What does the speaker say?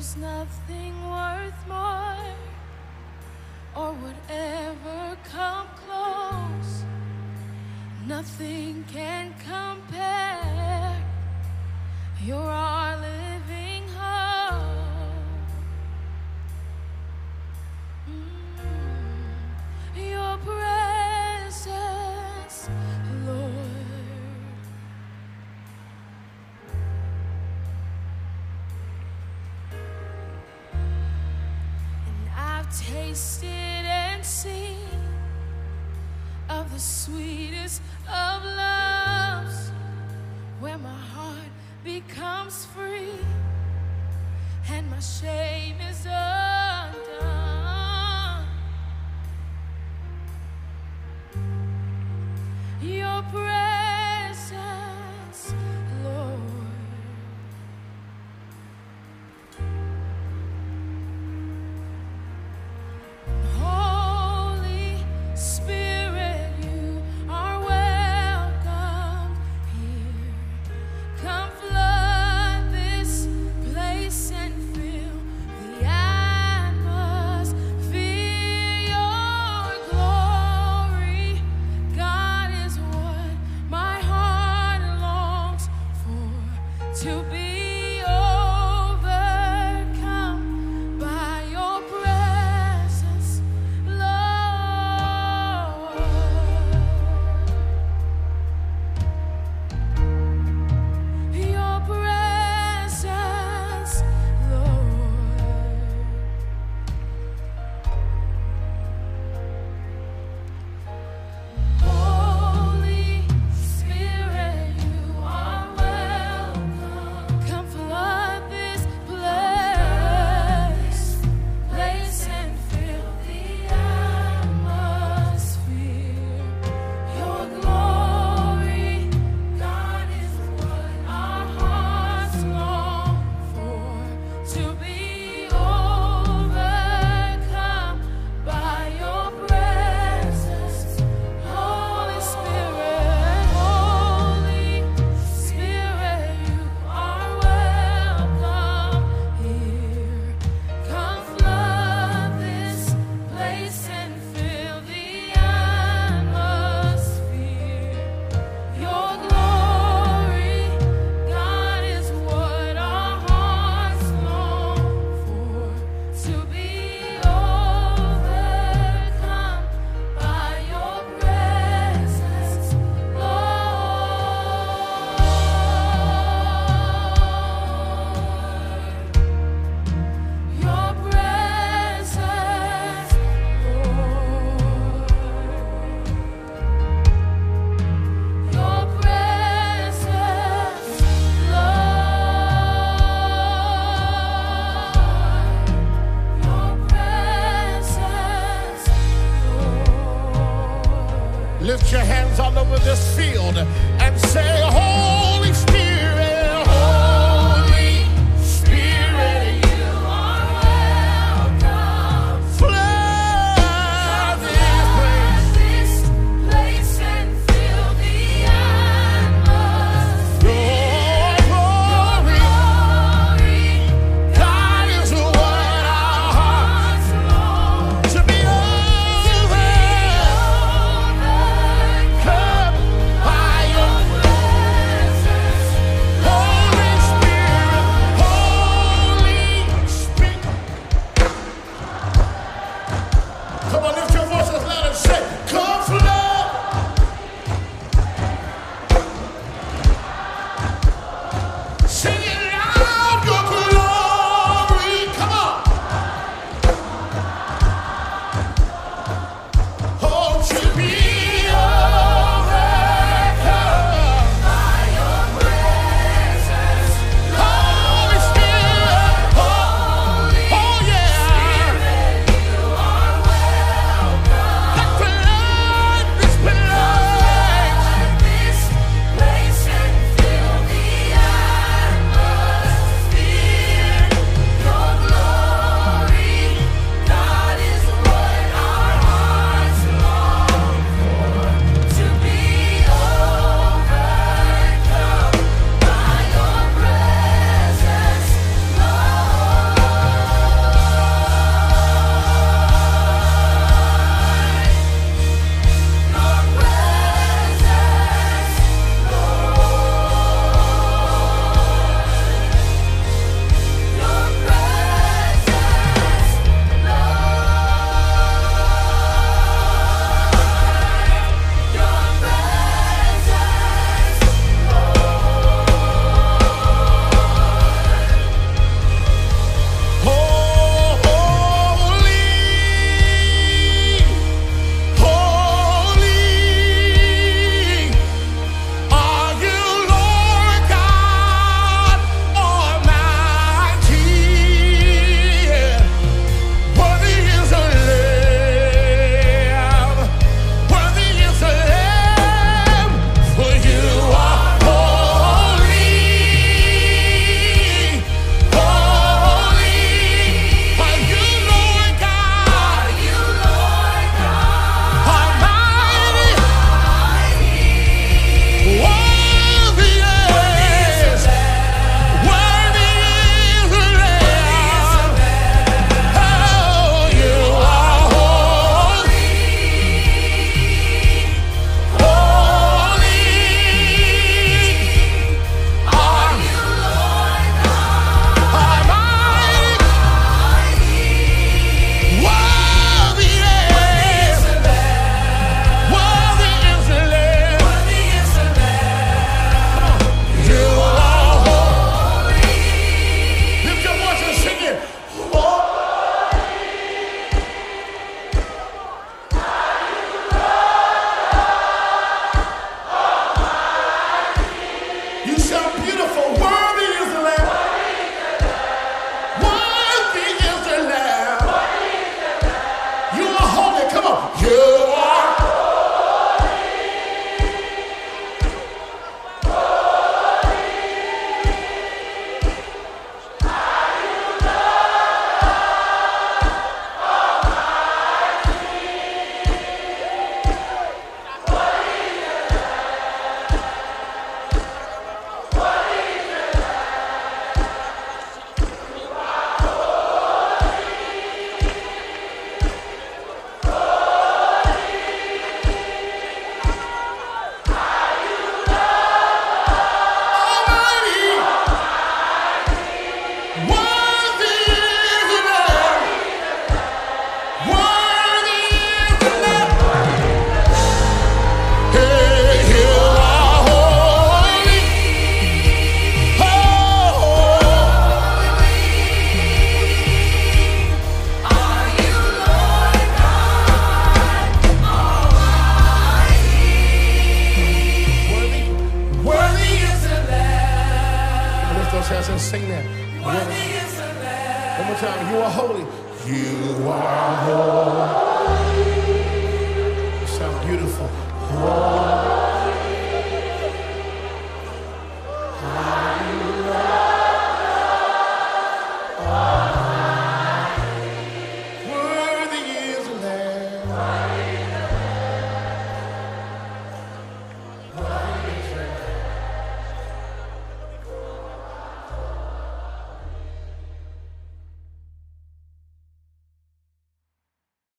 There's nothing worth more or would ever come close. Nothing can compare. You're our tasted and seen of the sweetest of loves, where my heart becomes free and my shame is undone. this field and say, One more time. You are holy. You are holy. You sound beautiful. Holy. Worthy is the Lamb.